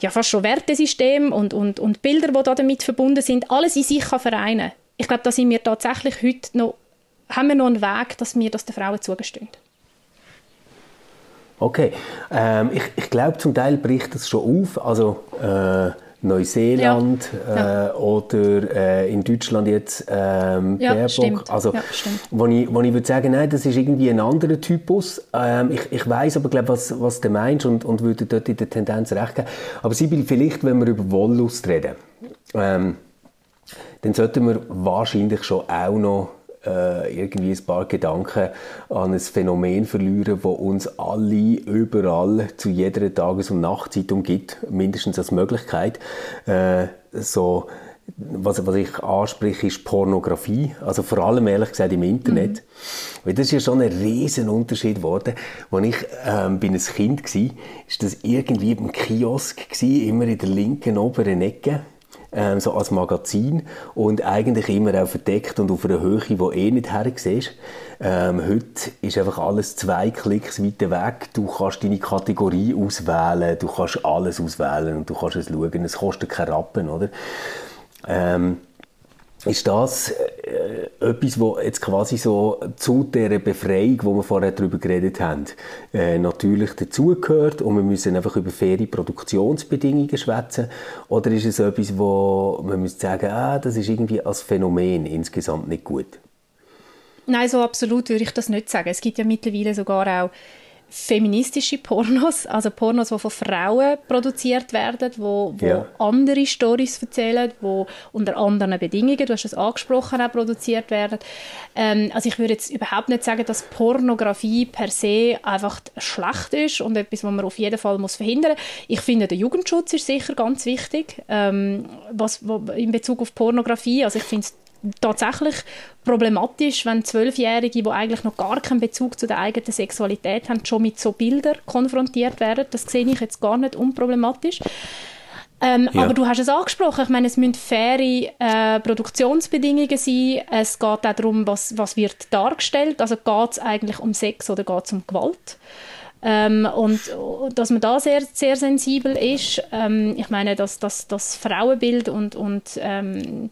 ja fast schon Wertesysteme und, und, und Bilder, die da damit verbunden sind, alles in sich kann vereinen. Ich glaube, da sind wir tatsächlich heute noch, haben wir noch einen Weg, dass wir das den Frauen zugestehen. Okay, ähm, ich, ich glaube, zum Teil bricht das schon auf, also äh Neuseeland ja. Äh, oder äh, in Deutschland jetzt ähm, ja, Baerbock. Stimmt. Also, ja, stimmt. Wo ich, wo ich würde sagen, nein, das ist irgendwie ein anderer Typus. Ähm, ich ich weiß aber, glaube was, was du meinst und, und würde dort in der Tendenz recht geben. Aber Sibyl, vielleicht, wenn wir über Wollust reden, ähm, dann sollten wir wahrscheinlich schon auch noch äh, irgendwie ein paar Gedanken an ein Phänomen verlieren, das uns alle überall zu jeder Tages- und Nachtzeit umgibt, mindestens als Möglichkeit. Äh, so, was, was ich anspreche, ist Pornografie. Also vor allem, ehrlich gesagt, im Internet. Mhm. Weil das ist ja schon ein riesen Unterschied geworden. Als ich ähm, bin ein Kind war, war das irgendwie im Kiosk, gewesen, immer in der linken oberen Ecke ähm, so als Magazin und eigentlich immer auch verdeckt und auf einer Höhe, die eh nicht hersiehst. Ähm, heute ist einfach alles zwei Klicks weiter weg. Du kannst deine Kategorie auswählen, du kannst alles auswählen und du kannst es schauen. Es kostet keine Rappen, oder? Ähm, ist das äh, etwas, was jetzt quasi so zu der Befreiung, wo wir vorher darüber geredet haben, äh, natürlich dazugehört und wir müssen einfach über faire Produktionsbedingungen schwätzen? Oder ist es etwas, wo man müsste sagen, ah, das ist irgendwie als Phänomen insgesamt nicht gut? Nein, so absolut würde ich das nicht sagen. Es gibt ja mittlerweile sogar auch feministische Pornos, also Pornos, die von Frauen produziert werden, wo, wo ja. andere Stories erzählen, wo unter anderen Bedingungen, du hast es angesprochen, auch produziert werden. Ähm, also ich würde jetzt überhaupt nicht sagen, dass Pornografie per se einfach schlecht ist und etwas, was man auf jeden Fall muss verhindern muss. Ich finde, der Jugendschutz ist sicher ganz wichtig, ähm, was, wo, in Bezug auf Pornografie. Also ich finde es tatsächlich problematisch, wenn Zwölfjährige, die eigentlich noch gar keinen Bezug zu der eigenen Sexualität haben, schon mit so Bildern konfrontiert werden. Das sehe ich jetzt gar nicht unproblematisch. Ähm, ja. Aber du hast es angesprochen, ich meine, es müssen faire äh, Produktionsbedingungen sein. Es geht auch darum, was, was wird dargestellt. Also geht es eigentlich um Sex oder geht es um Gewalt? Ähm, und dass man da sehr, sehr sensibel ist. Ähm, ich meine, dass das, Frauenbild und, und ähm, äh,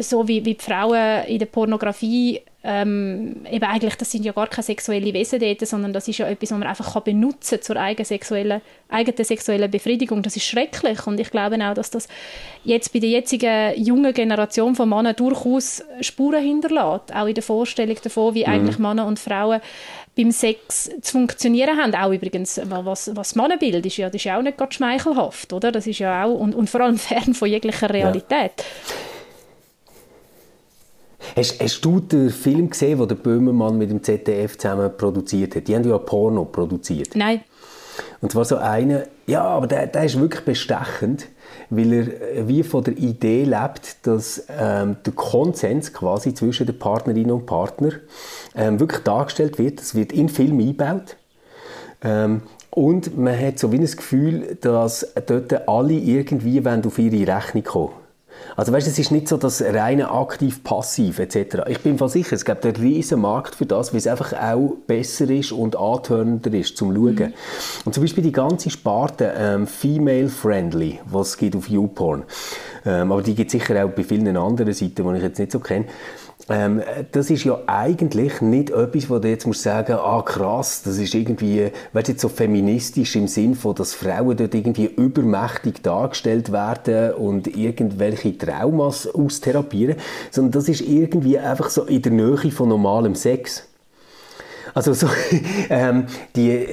so wie, wie die Frauen in der Pornografie ähm, eben eigentlich, das sind ja gar keine sexuellen Wesen dort, sondern das ist ja etwas, was man einfach kann benutzen zur eigenen sexuellen, eigenen sexuellen Befriedigung. Das ist schrecklich und ich glaube auch, dass das jetzt bei der jetzigen jungen Generation von Männern durchaus Spuren hinterlässt, auch in der Vorstellung davon, wie mhm. eigentlich Männer und Frauen beim Sex zu funktionieren haben. Auch übrigens, was, was Mannenbild ist ja, das ist ja auch nicht ganz schmeichelhaft, oder? Das ist ja auch, und, und vor allem fern von jeglicher Realität. Ja. Hast, hast, du den Film gesehen, den der Böhmermann mit dem ZDF zusammen produziert hat? Die haben ja Porno produziert. Nein. Und zwar so eine, ja, aber der, der ist wirklich bestechend, weil er äh, wie von der Idee lebt, dass ähm, der Konsens quasi zwischen den Partnerinnen und Partner ähm, wirklich dargestellt wird. Das wird in Film eingebaut. Ähm, und man hat so wie ein Gefühl, dass dort alle irgendwie auf ihre Rechnung kommen also weißt, es ist nicht so das reine aktiv-passiv etc. Ich bin von sicher, es gibt einen riesen Markt für das, weil es einfach auch besser ist und antörender ist zum Schauen. Mhm. Und zum Beispiel die ganze Sparte ähm, Female-Friendly, was es gibt auf YouPorn, ähm, aber die gibt es sicher auch bei vielen anderen Seiten, die ich jetzt nicht so kenne, ähm, das ist ja eigentlich nicht etwas, wo du jetzt musst sagen, ah krass, das ist irgendwie, weißt jetzt so feministisch im Sinn von, dass Frauen dort irgendwie übermächtig dargestellt werden und irgendwelche Traumas austherapieren, sondern das ist irgendwie einfach so in der Nähe von normalem Sex. Also so, ähm, die,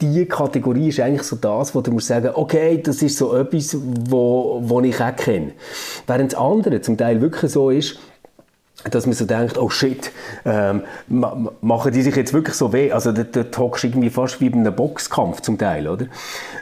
die Kategorie ist eigentlich so das, wo du musst sagen, okay, das ist so etwas, wo, wo ich auch kenne. Während das andere zum Teil wirklich so ist, dass man so denkt, oh shit, ähm, machen die sich jetzt wirklich so weh? Also da, da hockst irgendwie fast wie bei einem Boxkampf zum Teil, oder?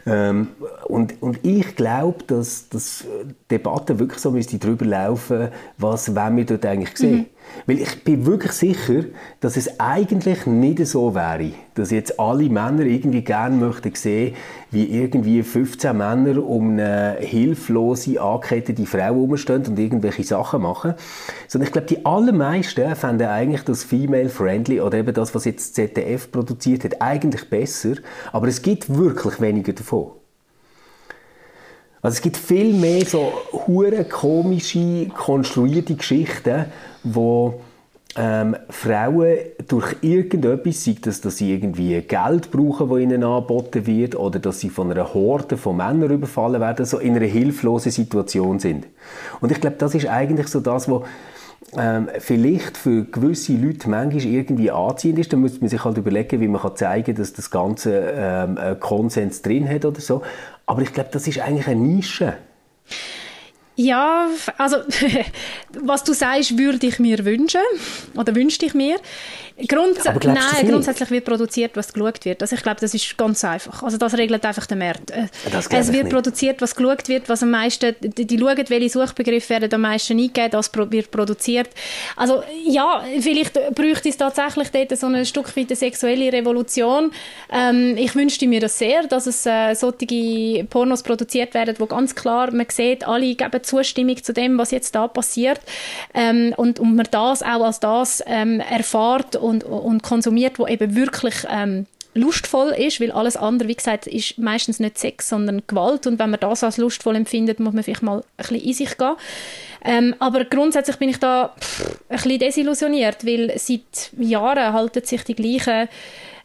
Ähm, und, und ich glaube, dass, dass Debatte wirklich so müsste darüber laufen, was wollen wir dort eigentlich sehen. Mhm. Weil ich bin wirklich sicher, dass es eigentlich nicht so wäre, dass jetzt alle Männer irgendwie gerne möchten sehen, wie irgendwie 15 Männer um eine hilflose, angekettete Frau herumstehen und irgendwelche Sachen machen. Sondern ich glaube, die allermeisten fänden eigentlich das Female-Friendly oder eben das, was jetzt ZDF produziert hat, eigentlich besser. Aber es gibt wirklich weniger davon. Also es gibt viel mehr so hure komische, konstruierte Geschichten, wo ähm, Frauen durch irgendetwas, sei das, dass sie irgendwie Geld brauchen, das ihnen angeboten wird, oder dass sie von einer Horde von Männern überfallen werden, so in einer hilflosen Situation sind. Und ich glaube, das ist eigentlich so das, was ähm, vielleicht für gewisse Leute manchmal irgendwie anziehend ist, dann müsste man sich halt überlegen, wie man kann zeigen kann, dass das Ganze ähm, Konsens drin hat oder so. Aber ich glaube, das ist eigentlich eine Nische. Ja, also was du sagst, würde ich mir wünschen oder wünschte ich mir. Grunds Nein, grundsätzlich wird produziert, was geschaut wird. Also ich glaube, das ist ganz einfach. Also das regelt einfach der Markt. Äh, es wird produziert, was geschaut wird, was am meisten, die, die schauen, welche Suchbegriffe werden am meisten eingegeben, das wird produziert. Also ja, vielleicht bräuchte es tatsächlich dort so ein Stück weit eine sexuelle Revolution. Ähm, ich wünschte mir das sehr, dass es äh, solche Pornos produziert werden, wo ganz klar man sieht, alle geben Zustimmung zu dem, was jetzt da passiert ähm, und, und man das auch als das ähm, erfahrt und, und konsumiert, wo eben wirklich ähm, lustvoll ist, weil alles andere, wie gesagt, ist meistens nicht Sex, sondern Gewalt und wenn man das als lustvoll empfindet, muss man vielleicht mal ein bisschen in sich gehen. Ähm, aber grundsätzlich bin ich da pff, ein bisschen desillusioniert, weil seit Jahren halten sich die gleichen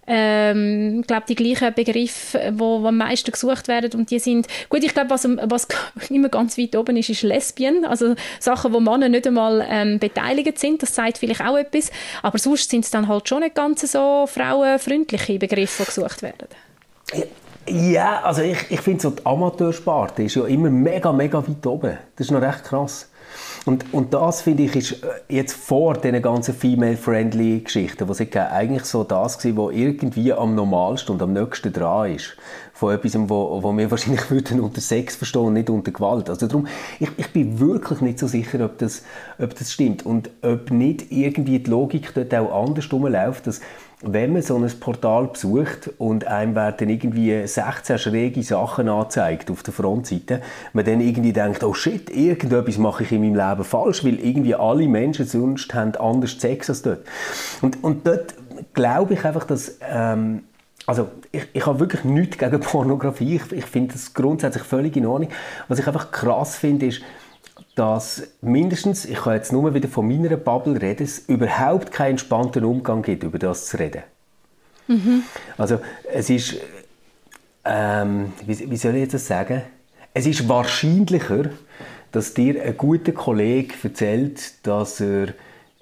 ähm, glaube die gleichen Begriffe, wo, wo am meisten gesucht werden und die sind, gut, ich glaube, was, was immer ganz weit oben ist, ist Lesbien, also Sachen, wo Männer nicht einmal ähm, beteiligt sind, das sagt vielleicht auch etwas, aber sonst sind es dann halt schon nicht ganz so frauenfreundliche Begriffe, die gesucht werden. Ja, also ich, ich finde so die Amateursparte ist ja immer mega, mega weit oben. Das ist noch recht krass. Und, und das, finde ich, ist äh, jetzt vor diesen ganzen female-friendly Geschichten, was ich eigentlich so das war, was irgendwie am normalsten und am nächsten dran ist. Von etwas, wo, wo wir wahrscheinlich würden unter Sex verstehen und nicht unter Gewalt. Also darum, ich, ich bin wirklich nicht so sicher, ob das, ob das stimmt. Und ob nicht irgendwie die Logik dort auch anders rumläuft, dass wenn man so ein Portal besucht und einem werden irgendwie 16 schräge Sachen angezeigt auf der Frontseite, man dann irgendwie denkt, oh shit, irgendetwas mache ich in meinem Leben falsch, weil irgendwie alle Menschen sonst haben anders Sex als dort. Und, und dort glaube ich einfach, dass ähm, also ich, ich habe wirklich nichts gegen Pornografie. Ich, ich finde das grundsätzlich völlig in Ordnung. Was ich einfach krass finde, ist, dass mindestens, ich kann jetzt nur wieder von meiner Bubble reden, es überhaupt keinen entspannten Umgang gibt, über das zu reden. Mhm. Also es ist, ähm, wie, wie, soll ich jetzt das sagen? Es ist wahrscheinlicher, dass dir ein guter Kollege erzählt, dass er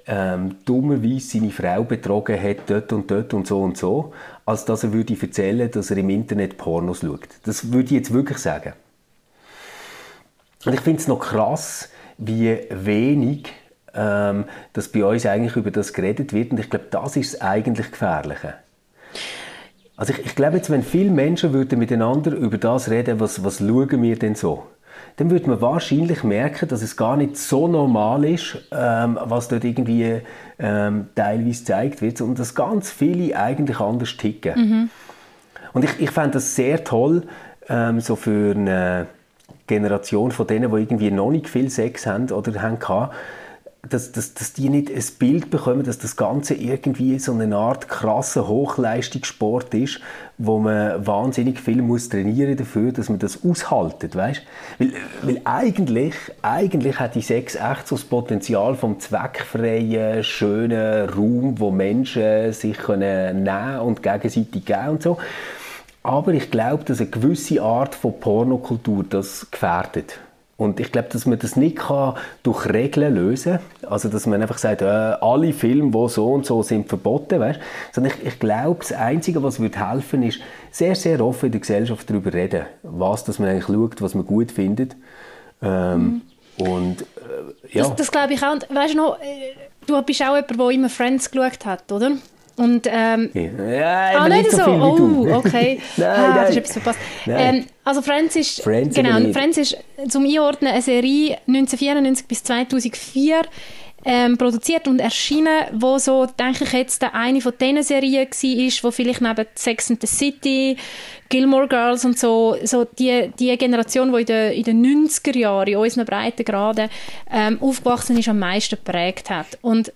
ähm, dummerweise seine Frau betrogen hat, dort und dort und so und so, als dass er würde erzählen, dass er im Internet Pornos schaut. Das würde ich jetzt wirklich sagen. Und ich finde es noch krass, wie wenig ähm, dass bei uns eigentlich über das geredet wird. Und ich glaube, das ist das eigentlich Gefährliche. Also ich, ich glaube jetzt, wenn viele Menschen würden miteinander über das reden, was, was schauen wir denn so, dann würde man wahrscheinlich merken, dass es gar nicht so normal ist, ähm, was dort irgendwie ähm, teilweise gezeigt wird, und dass ganz viele eigentlich anders ticken. Mhm. Und ich, ich fände das sehr toll, ähm, so für eine Generation von denen, die irgendwie noch nicht viel Sex haben oder haben dass, dass, dass die nicht ein Bild bekommen, dass das Ganze irgendwie so eine Art krasser Hochleistungssport ist, wo man wahnsinnig viel muss trainieren dafür, dass man das aushaltet, weißt? Weil, weil eigentlich, eigentlich hat die Sex echt so das Potenzial vom zweckfreien, schönen Raum, wo Menschen sich können nehmen und gegenseitig geben und so. Aber ich glaube, dass eine gewisse Art von Pornokultur das gefährdet. Und ich glaube, dass man das nicht kann durch Regeln lösen kann. Also, dass man einfach sagt, äh, alle Filme, die so und so sind, verboten. Weißt? Sondern ich, ich glaube, das Einzige, was würde helfen, ist, sehr, sehr offen in der Gesellschaft darüber reden, was dass man eigentlich schaut, was man gut findet. Ähm, mhm. Und äh, ja. Das, das glaube ich auch. Und weißt du noch, äh, du bist auch jemand, der immer Friends geschaut hat, oder? Und, ähm, ja, ah, nicht, so, so viel oh, okay. nein, ah, nein. das ist etwas verpasst. Ähm, also Friends ist, Friends genau, Friends ist zum Einordnen eine Serie 1994 bis 2004 ähm, produziert und erschienen, wo so, denke ich jetzt, eine von diesen Serien war, wo vielleicht neben Sex and the City, Gilmore Girls und so, so die, die Generation, die in den, in den 90er Jahren in unseren Breitengraden ähm, aufgewachsen ist, am meisten geprägt hat. Und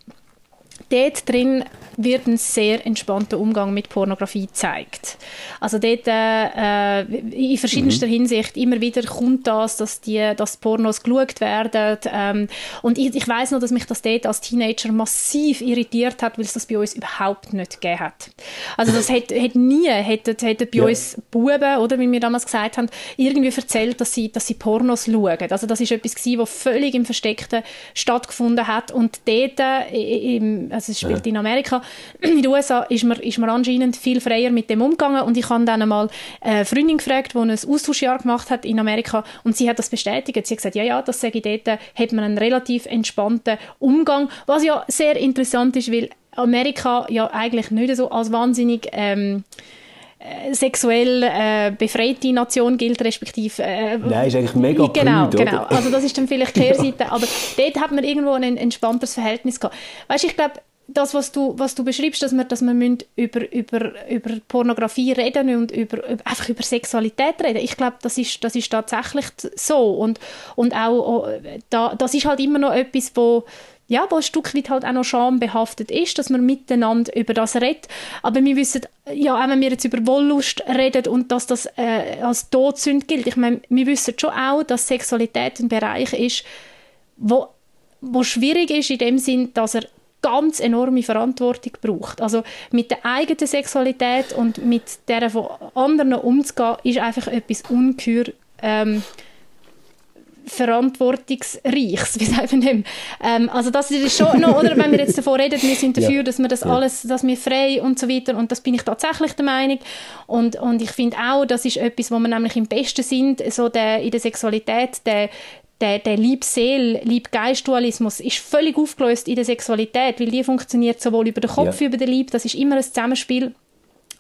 dort drin wird ein sehr entspannter Umgang mit Pornografie gezeigt. Also dort äh, in verschiedenster mhm. Hinsicht immer wieder kommt das, dass die dass Pornos geschaut werden ähm, und ich, ich weiß noch, dass mich das dort als Teenager massiv irritiert hat, weil es das bei uns überhaupt nicht gegeben hat. Also das hat, hat nie, hätten, hätten bei ja. uns Buben, oder wie wir damals gesagt haben, irgendwie erzählt, dass sie, dass sie Pornos schauen. Also das ist etwas gewesen, was völlig im Versteckten stattgefunden hat und dort, äh, im, also es spielt ja. in Amerika, in den USA ist man, ist man anscheinend viel freier mit dem umgegangen und ich habe dann einmal eine Freundin gefragt, die ein Austauschjahr gemacht hat in Amerika und sie hat das bestätigt. Sie hat gesagt, ja, ja, das sage ich dort, hat man einen relativ entspannten Umgang, was ja sehr interessant ist, weil Amerika ja eigentlich nicht so als wahnsinnig ähm, äh, sexuell äh, befreite Nation gilt, respektive... Äh, Nein, ist eigentlich mega Genau, prüd, genau. Also das ist dann vielleicht die Kehrseite, aber dort hat man irgendwo ein entspannteres Verhältnis gehabt. Weißt, ich glaube, das, was du, was du beschreibst, dass wir, dass wir über, über, über Pornografie reden und über, einfach über Sexualität reden. Ich glaube, das ist, das ist tatsächlich so. Und, und auch, da, das ist halt immer noch etwas, wo, ja, wo ein Stück weit halt auch noch schambehaftet ist, dass man miteinander über das redet. Aber wir wissen, ja, auch wenn wir jetzt über Wollust reden und dass das äh, als Todsünde gilt, ich meine, wir wissen schon auch, dass Sexualität ein Bereich ist, wo, wo schwierig ist in dem Sinn, dass er ganz enorme Verantwortung braucht. Also mit der eigenen Sexualität und mit der von anderen umzugehen, ist einfach etwas ungeheuer ähm, verantwortungsreichs, wie sagt man dem? Ähm, also das ist schon noch, oder wenn wir jetzt davon reden, wir sind dafür, ja. dass wir das ja. alles, dass wir frei und so weiter und das bin ich tatsächlich der Meinung und, und ich finde auch, das ist etwas, wo wir nämlich im Besten sind, so der, in der Sexualität, der der, der Lieb-Seel, Lieb-Geist-Dualismus ist völlig aufgelöst in der Sexualität, weil die funktioniert sowohl über den Kopf ja. wie über den Lieb. Das ist immer ein Zusammenspiel.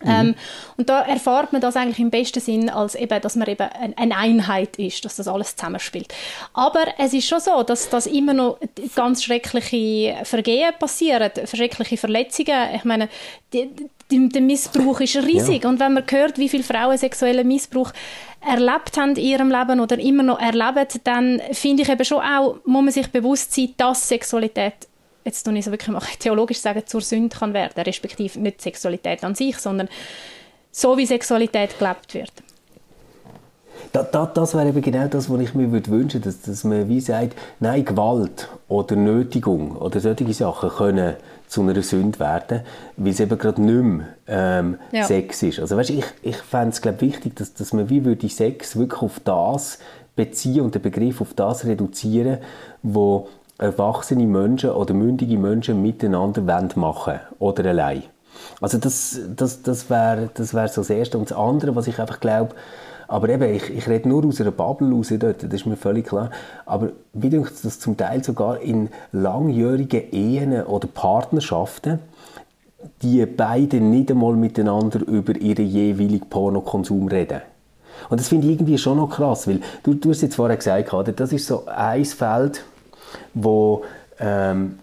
Mhm. Ähm, und da erfahrt man das eigentlich im besten Sinn, als eben, dass man eben eine Einheit ist, dass das alles zusammenspielt. Aber es ist schon so, dass, dass immer noch ganz schreckliche Vergehen passieren, schreckliche Verletzungen. Ich meine, die, der Missbrauch ist riesig. Ja. Und wenn man hört, wie viele Frauen sexuellen Missbrauch erlebt haben in ihrem Leben oder immer noch erleben, dann finde ich eben schon auch, muss man sich bewusst sein, dass Sexualität jetzt tue ich so wirklich mal theologisch sagen, zur Sünde kann werden, respektive nicht Sexualität an sich, sondern so wie Sexualität gelebt wird. Da, da, das wäre eben genau das, was ich mir würde wünschen würde, dass, dass man wie sagt, nein, Gewalt oder Nötigung oder solche Sachen können zu einer Sünde werden, weil es eben gerade nicht mehr ähm, ja. Sex ist. Also weißt, ich, ich fände es glaub, wichtig, dass, dass man wie würde Sex wirklich auf das beziehen und den Begriff auf das reduzieren, wo erwachsene Menschen oder mündige Menschen miteinander machen wollen oder allein. Also das, das, das wäre das wär so das Erste. Und das Andere, was ich einfach glaube, aber eben, ich, ich rede nur aus einer Bubble raus dort, das ist mir völlig klar. Aber wie denke ich, dass zum Teil sogar in langjährigen Ehen oder Partnerschaften die beiden nicht einmal miteinander über ihren jeweiligen Pornokonsum reden. Und das finde ich irgendwie schon noch krass, weil du, du hast jetzt vorher gesagt, das ist so ein Feld, wo ähm,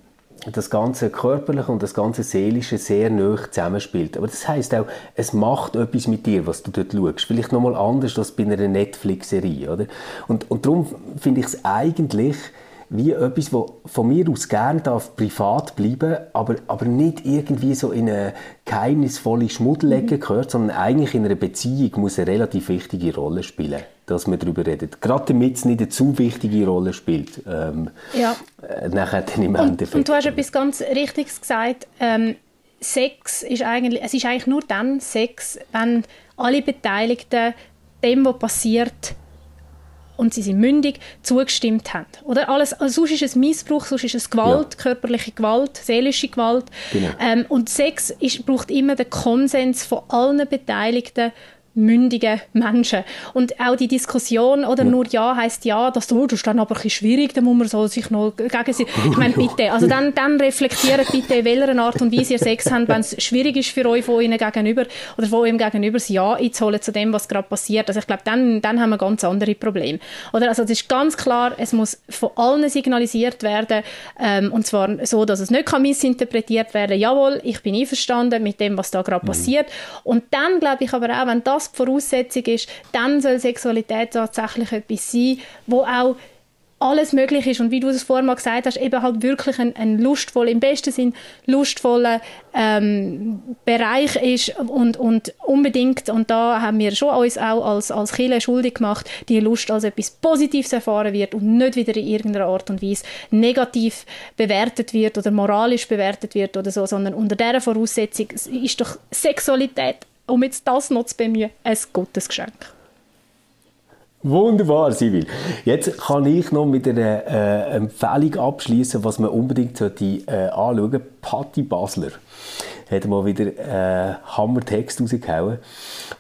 das ganze Körperliche und das ganze Seelische sehr nah zusammenspielt. Aber das heißt auch, es macht etwas mit dir, was du dort schaust. Vielleicht nochmal anders als bei einer Netflix-Serie, oder? Und, und darum finde ich es eigentlich wie etwas, das von mir aus gerne darf privat bleiben aber, aber nicht irgendwie so in eine geheimnisvolle Schmuddelecke mhm. gehört, sondern eigentlich in einer Beziehung muss eine relativ wichtige Rolle spielen, dass man darüber redet. Gerade damit es nicht eine zu wichtige Rolle spielt. Ähm, ja. Äh, nachher dann im und, Endeffekt. Und du hast etwas ganz Richtiges gesagt. Ähm, Sex ist eigentlich, es ist eigentlich nur dann Sex, wenn alle Beteiligten dem, was passiert, und sie sind mündig, zugestimmt haben. Oder alles, also sonst ist es Missbrauch, sonst ist es Gewalt, ja. körperliche Gewalt, seelische Gewalt. Genau. Ähm, und Sex ist, braucht immer den Konsens von allen Beteiligten mündigen Menschen. Und auch die Diskussion, oder ja. nur Ja heißt Ja, das, oh, das ist dann aber ein schwierig, dann muss man so sich noch gegen sie... Ich meine, bitte, also dann, dann reflektiert bitte, in welcher Art und Weise ihr Sex habt, wenn es schwierig ist für euch von ihnen gegenüber oder von ihm gegenüber das Ja einzuholen zu dem, was gerade passiert. Also ich glaube, dann, dann haben wir ganz andere Probleme. Oder, also es ist ganz klar, es muss von allen signalisiert werden, ähm, und zwar so, dass es nicht kann missinterpretiert werden jawohl, ich bin einverstanden mit dem, was da gerade mhm. passiert. Und dann glaube ich aber auch, wenn das das die Voraussetzung ist, dann soll Sexualität tatsächlich etwas sein, wo auch alles möglich ist. Und wie du es vorhin mal gesagt hast, eben halt wirklich ein, ein lustvoller, im besten Sinn lustvoller ähm, Bereich ist und, und unbedingt, und da haben wir schon uns auch als, als Kirche schuldig gemacht, die Lust als etwas Positives erfahren wird und nicht wieder in irgendeiner Art und Weise negativ bewertet wird oder moralisch bewertet wird oder so, sondern unter dieser Voraussetzung ist doch Sexualität um jetzt das noch zu bemühen, ein gutes Geschenk. Wunderbar, Sibyl. Jetzt kann ich noch mit einer äh, Empfehlung abschließen, was man unbedingt sollte, äh, anschauen sollte. Patti Basler hat mal wieder äh, Hammer-Text rausgehauen.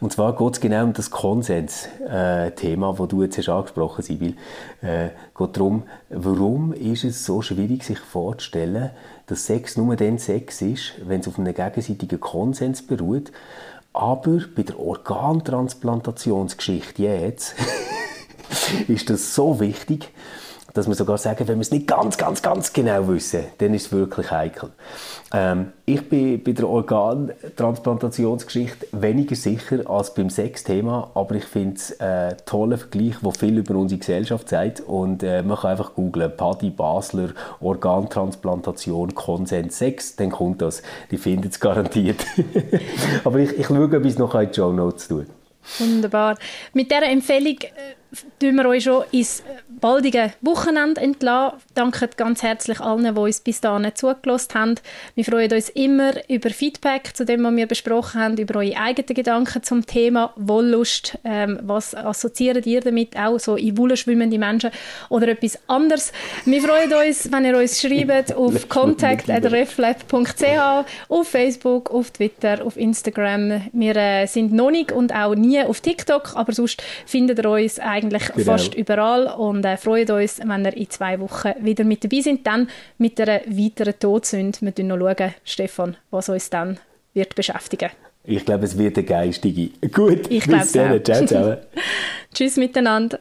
Und zwar geht es genau um das Konsens-Thema, äh, das du jetzt hast angesprochen hast, Sibyl. Äh, geht darum, warum ist es so schwierig, sich vorzustellen, dass Sex nur dann Sex ist, wenn es auf einem gegenseitigen Konsens beruht aber bei der Organtransplantationsgeschichte jetzt ist das so wichtig, dass wir sogar sagen, wenn wir es nicht ganz, ganz, ganz genau wissen, dann ist es wirklich heikel. Ähm, ich bin bei der Organtransplantationsgeschichte weniger sicher als beim Sexthema, aber ich finde es ein toller Vergleich, der viel über unsere Gesellschaft sagt und äh, man kann einfach googlen, Paddy Basler, Organtransplantation, Konsens, Sex, dann kommt das. Die finden es garantiert. aber ich, ich schaue, ob ich es noch in die Show Notes tue. Wunderbar. Mit dieser Empfehlung äh, tun wir euch schon ins baldige Wochenende entlassen. Danke ganz herzlich allen, die uns bis dahin zugelassen haben. Wir freuen uns immer über Feedback zu dem, was wir besprochen haben, über eure eigenen Gedanken zum Thema Wollust. Ähm, was assoziiert ihr damit auch so in Wolle schwimmende Menschen oder etwas anderes? Wir freuen uns, wenn ihr uns schreibt auf contact.reflab.ch, auf Facebook, auf Twitter, auf Instagram. Wir äh, sind noch nicht und auch nie auf TikTok, aber sonst findet ihr uns eigentlich eigentlich genau. fast überall und äh, freuen uns, wenn ihr in zwei Wochen wieder mit dabei sind, dann mit einer weiteren Todsünde. Wir schauen noch, Stefan, was uns dann wird beschäftigen Ich glaube, es wird eine geistige. Gut, ich bis dann. Auch. Ciao zusammen. Tschüss miteinander.